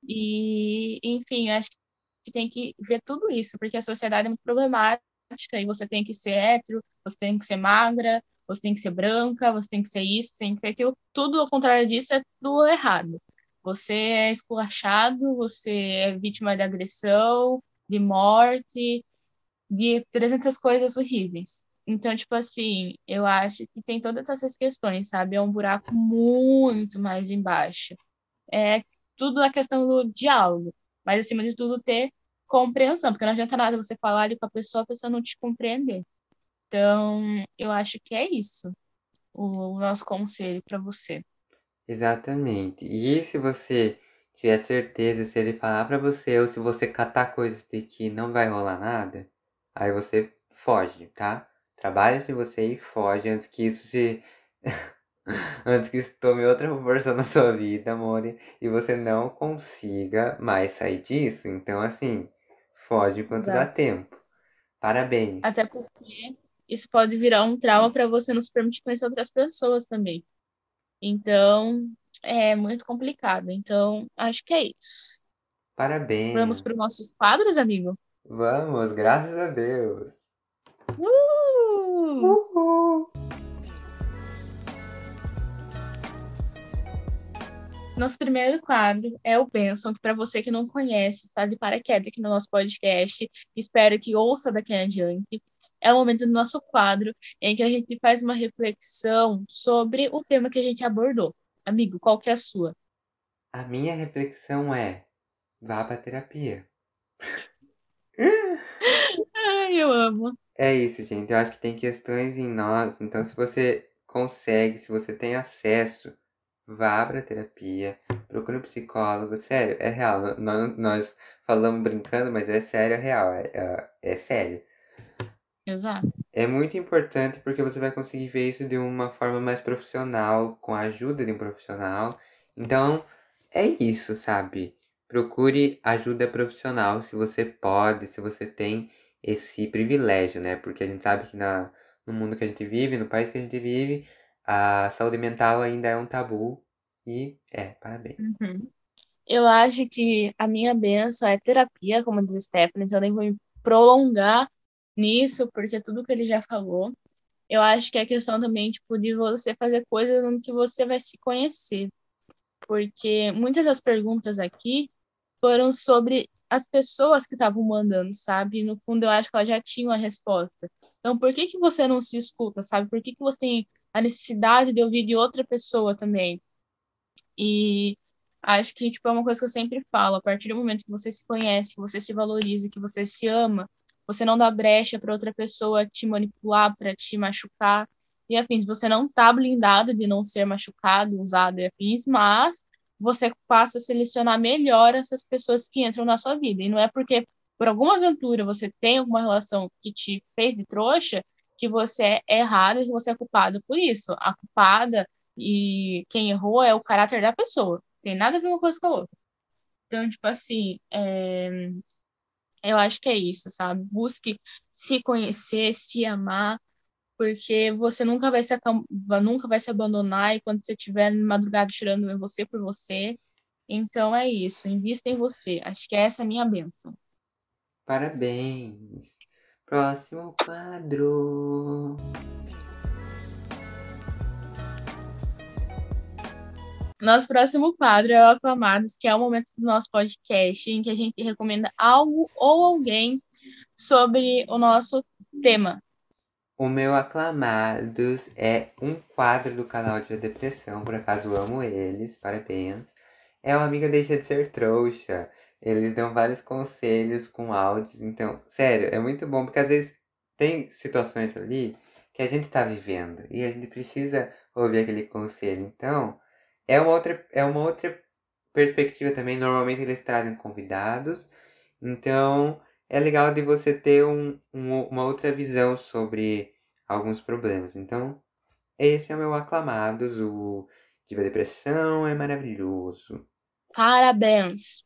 E, enfim, acho que tem que ver tudo isso, porque a sociedade é muito problemática e você tem que ser hétero, você tem que ser magra, você tem que ser branca, você tem que ser isso, tem que ser aquilo. Tudo ao contrário disso é tudo errado. Você é esculachado, você é vítima de agressão, de morte, de 300 coisas horríveis. Então, tipo assim, eu acho que tem todas essas questões, sabe? É um buraco muito mais embaixo. É tudo a questão do diálogo, mas acima de tudo ter compreensão, porque não adianta nada você falar ali com a pessoa, a pessoa não te compreender. Então, eu acho que é isso o, o nosso conselho para você. Exatamente. E se você tiver certeza, se ele falar para você, ou se você catar coisas de que não vai rolar nada, aí você foge, tá? Trabalha se você e foge antes que isso se. antes que isso tome outra proporção na sua vida, amor, e você não consiga mais sair disso. Então, assim, Foge Exato. dá tempo. Parabéns. Até porque isso pode virar um trauma para você não se permitir conhecer outras pessoas também. Então, é muito complicado. Então, acho que é isso. Parabéns. Vamos para os nossos quadros, amigo? Vamos, graças a Deus. Uh! Uhul. Nosso primeiro quadro é o Benção, que para você que não conhece, está de paraquedas aqui no nosso podcast, espero que ouça daqui em adiante. É o momento do nosso quadro em que a gente faz uma reflexão sobre o tema que a gente abordou. Amigo, qual que é a sua? A minha reflexão é: vá para terapia. Ai, eu amo. É isso, gente. Eu acho que tem questões em nós. Então, se você consegue, se você tem acesso Vá pra terapia, procure um psicólogo, sério, é real. Nós, nós falamos brincando, mas é sério, é real, é, é, é sério. Exato. É muito importante porque você vai conseguir ver isso de uma forma mais profissional, com a ajuda de um profissional. Então, é isso, sabe? Procure ajuda profissional se você pode, se você tem esse privilégio, né? Porque a gente sabe que na, no mundo que a gente vive, no país que a gente vive, a saúde mental ainda é um tabu e é, parabéns. Uhum. Eu acho que a minha benção é terapia, como diz Stephanie, então nem vou me prolongar nisso, porque tudo que ele já falou. Eu acho que é questão também, tipo, de você fazer coisas onde que você vai se conhecer. Porque muitas das perguntas aqui foram sobre as pessoas que estavam mandando, sabe? No fundo, eu acho que elas já tinham a resposta. Então, por que que você não se escuta, sabe? Por que que você tem a necessidade de ouvir de outra pessoa também. E acho que tipo, é uma coisa que eu sempre falo, a partir do momento que você se conhece, que você se valoriza, que você se ama, você não dá brecha para outra pessoa te manipular, para te machucar e afins. Você não tá blindado de não ser machucado, usado e afins, mas você passa a selecionar melhor essas pessoas que entram na sua vida. E não é porque por alguma aventura você tem alguma relação que te fez de trouxa que você é errado e que você é culpado por isso. A culpada e quem errou é o caráter da pessoa. Tem nada a ver uma coisa com a outra. Então, tipo assim, é... eu acho que é isso, sabe? Busque se conhecer, se amar porque você nunca vai se, nunca vai se abandonar e quando você estiver madrugada chorando, é você por você. Então é isso, invista em você. Acho que essa é a minha bênção. Parabéns. Próximo quadro. Nosso próximo quadro é o Aclamados, que é o momento do nosso podcast em que a gente recomenda algo ou alguém sobre o nosso tema. O meu Aclamados é um quadro do canal de Depressão, por acaso amo eles, parabéns. É o Amiga Deixa de Ser Trouxa. Eles dão vários conselhos com áudios, então, sério, é muito bom, porque às vezes tem situações ali que a gente tá vivendo e a gente precisa ouvir aquele conselho. Então, é uma outra, é uma outra perspectiva também. Normalmente eles trazem convidados, então é legal de você ter um, um, uma outra visão sobre alguns problemas. Então, esse é o meu Aclamados, o Diva Depressão é maravilhoso. Parabéns!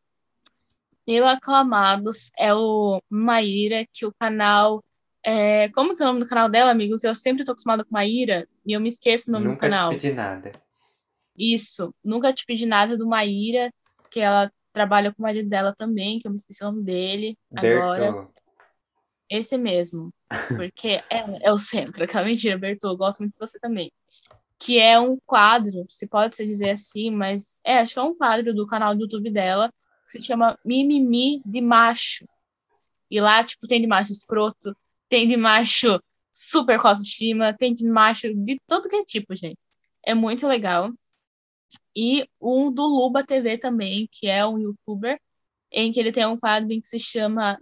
Meu Aclamados é o Maíra, que o canal. É... Como que é o nome do canal dela, amigo? Que eu sempre tô acostumada com Maíra e eu me esqueço o nome Nunca do canal. te pedi nada. Isso, nunca te pedi nada do Maíra, que ela trabalha com o marido dela também, que eu me esqueci o nome dele agora. Esse mesmo, porque é, é o centro, aquela mentira, Bertô, gosto muito de você também. Que é um quadro, se pode se dizer assim, mas é, acho que é um quadro do canal do YouTube dela, que se chama Mimimi de Macho. E lá, tipo, tem de macho escroto, tem de macho super com autoestima, tem de macho de todo que é tipo, gente. É muito legal. E um do Luba TV também, que é um youtuber, em que ele tem um quadro que se chama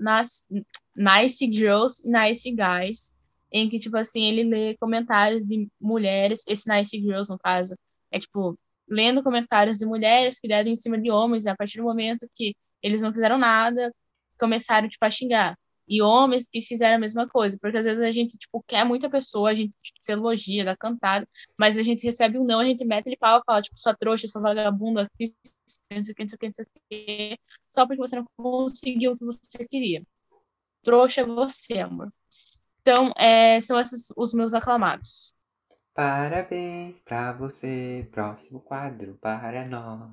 Nice Girls e Nice Guys, em que, tipo assim, ele lê comentários de mulheres, esse Nice Girls, no caso, é tipo, lendo comentários de mulheres que deram em cima de homens, a partir do momento que eles não fizeram nada, começaram, tipo, a xingar. E homens que fizeram a mesma coisa, porque às vezes a gente, tipo, quer muita pessoa, a gente tipo, se elogia, dá cantada, mas a gente recebe um não, a gente mete ele pau e fala, tipo, sua trouxa, sua vagabunda, só porque você não conseguiu o que você queria. Trouxa é você, amor. Então, é, são esses os meus aclamados. Parabéns pra você. Próximo quadro para nós.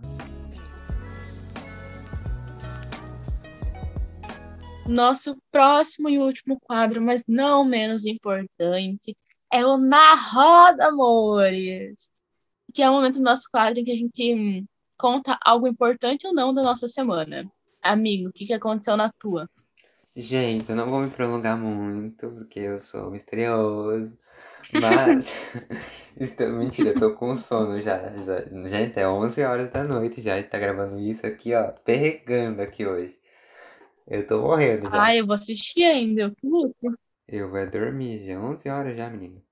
Nosso próximo e último quadro, mas não menos importante, é o Na Roda, amores! Que é o momento do nosso quadro em que a gente conta algo importante ou não da nossa semana. Amigo, o que, que aconteceu na tua? Gente, eu não vou me prolongar muito, porque eu sou misterioso. Mas. Estou... Mentira, eu tô com sono já, já. Gente, é 11 horas da noite já. A gente tá gravando isso aqui, ó. Perregando aqui hoje. Eu tô morrendo já. Ai, eu vou assistir ainda, luto. Eu vou dormir já. 11 horas já, menino.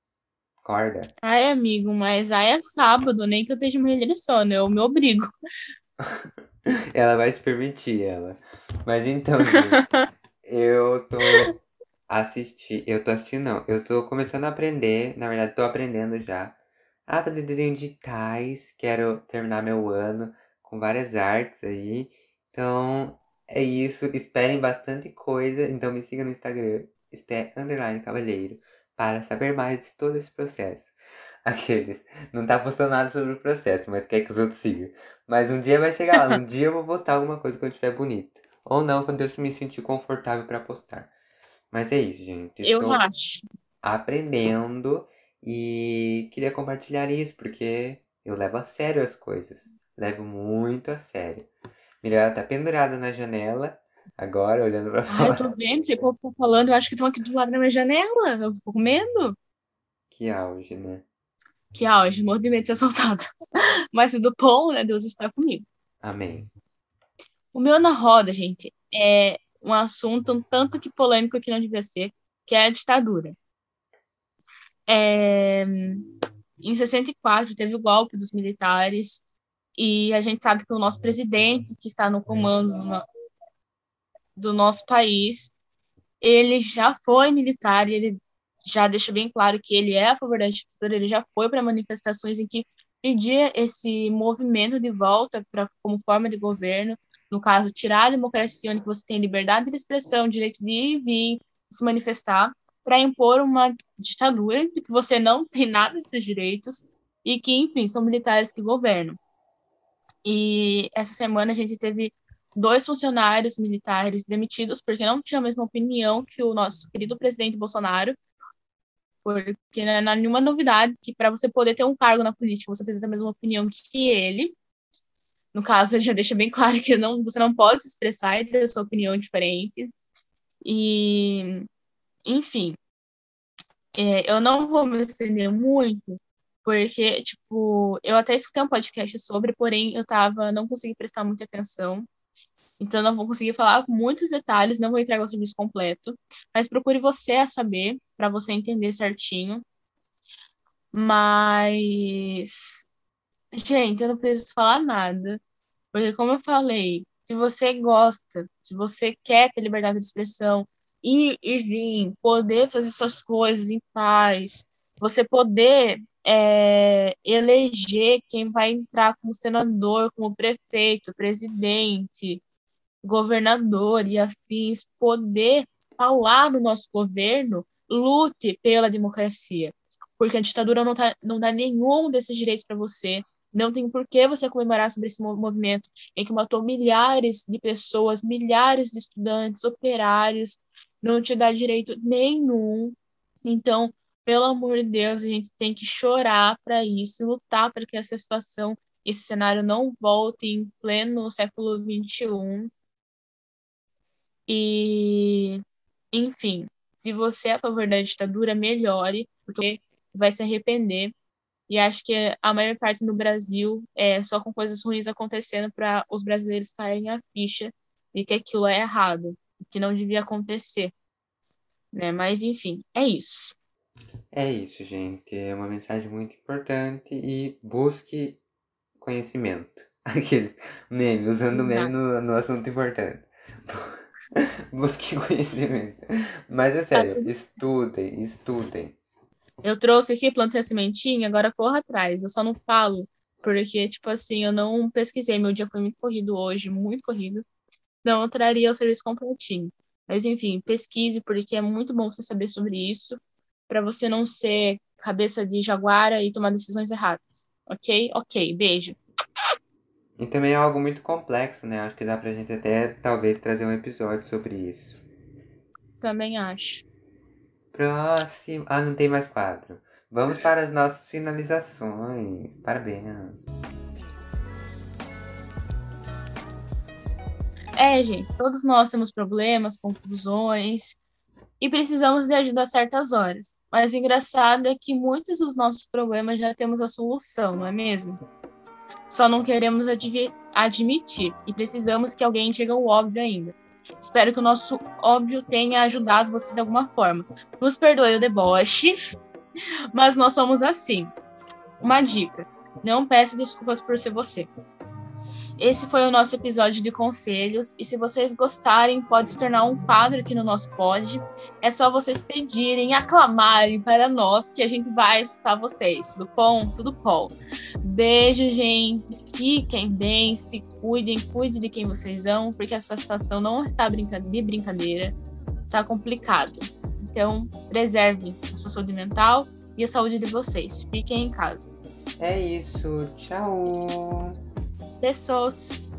Acorda. Ai, amigo, mas ai é sábado, nem que eu esteja morrendo de sono, eu me obrigo. Ela vai se permitir, ela. Mas então, gente, eu tô assistindo. Eu tô assistindo, não. Eu tô começando a aprender. Na verdade, tô aprendendo já. A fazer desenhos digitais. Quero terminar meu ano com várias artes aí. Então, é isso. Esperem bastante coisa. Então, me siga no Instagram, Esté Underline Cavalheiro, para saber mais de todo esse processo. Aqueles. Não tá postando nada sobre o processo, mas quer que os outros sigam. Mas um dia vai chegar lá. Um dia eu vou postar alguma coisa quando estiver bonito. Ou não, quando eu me sentir confortável para postar. Mas é isso, gente. Eu Estou acho. aprendendo e queria compartilhar isso porque eu levo a sério as coisas. Levo muito a sério. Mirella tá pendurada na janela, agora olhando pra Ai, eu fora. tô vendo, esse povo tá falando, eu acho que estão aqui do lado da minha janela. Eu fico com medo. Que auge, né? Que auge, morro de medo de ser. Mas tudo bom, né? Deus está comigo. Amém. O meu na roda, gente, é um assunto um tanto que polêmico que não devia ser, que é a ditadura. É, Em 64 teve o golpe dos militares e a gente sabe que o nosso presidente, que está no comando na- do nosso país, ele já foi militar e ele já deixa bem claro que ele é a favor da ditadura, ele já foi para manifestações em que pedia esse movimento de volta para como forma de governo, no caso, tirar a democracia, onde você tem liberdade de expressão, direito de ir e vir, se manifestar. para impor uma ditadura de que você não tem nada desses direitos e que, enfim, são militares que governam. E essa semana a gente teve dois funcionários militares demitidos porque não tinham a mesma opinião que o nosso querido presidente Bolsonaro, porque não é nenhuma novidade que para você poder ter um cargo na política você precisa a mesma opinião que ele. No caso, ele já deixa bem claro que não, você não pode se expressar e ter sua opinião diferente. E, enfim, é, eu não vou me estender muito, porque, tipo, eu até escutei um podcast sobre, porém eu tava, não consegui prestar muita atenção. Então, não vou conseguir falar muitos detalhes, não vou entregar o serviço completo, mas procure você a saber, para você entender certinho. Mas, gente, eu não preciso falar nada, porque, como eu falei, se você gosta, se você quer ter liberdade de expressão, ir e vir, poder fazer suas coisas em paz, você poder é, eleger quem vai entrar como senador, como prefeito, presidente, governador e afins poder falar no nosso governo, lute pela democracia. Porque a ditadura não, tá, não dá nenhum desses direitos para você. Não tem por que você comemorar sobre esse movimento em que matou milhares de pessoas, milhares de estudantes, operários, não te dá direito nenhum. Então, pelo amor de Deus, a gente tem que chorar para isso, lutar para que essa situação, esse cenário não volte em pleno século XXI. E, enfim, se você é a favor da ditadura, melhore, porque vai se arrepender. E acho que a maior parte no Brasil é só com coisas ruins acontecendo para os brasileiros caírem a ficha e que aquilo é errado, que não devia acontecer. Né? Mas, enfim, é isso. É isso, gente. É uma mensagem muito importante e busque conhecimento. Aqueles meme, usando meme no, no assunto importante. Busque conhecimento. Mas é sério, estudem, estudem. Eu trouxe aqui, plantei a sementinha, agora corra atrás. Eu só não falo, porque, tipo assim, eu não pesquisei. Meu dia foi muito corrido hoje, muito corrido. Não, eu traria o serviço completinho. Mas, enfim, pesquise, porque é muito bom você saber sobre isso, para você não ser cabeça de jaguara e tomar decisões erradas. Ok? Ok, beijo. E também é algo muito complexo, né? Acho que dá pra gente até talvez trazer um episódio sobre isso. Também acho. Próximo. Ah, não tem mais quadro. Vamos para as nossas finalizações. Parabéns. É, gente, todos nós temos problemas, confusões e precisamos de ajuda a certas horas. Mas o engraçado é que muitos dos nossos problemas já temos a solução, não é mesmo? Só não queremos admitir e precisamos que alguém diga o óbvio ainda. Espero que o nosso óbvio tenha ajudado você de alguma forma. Nos perdoe o deboche, mas nós somos assim. Uma dica: não peça desculpas por ser você. Esse foi o nosso episódio de conselhos. E se vocês gostarem, pode se tornar um quadro aqui no nosso pod. É só vocês pedirem, aclamarem para nós que a gente vai escutar vocês. Tudo bom? Tudo bom. Beijo, gente. Fiquem bem, se cuidem, cuidem de quem vocês amam, porque essa situação não está de brincadeira. Está complicado. Então, preserve a sua saúde mental e a saúde de vocês. Fiquem em casa. É isso. Tchau. Pessoas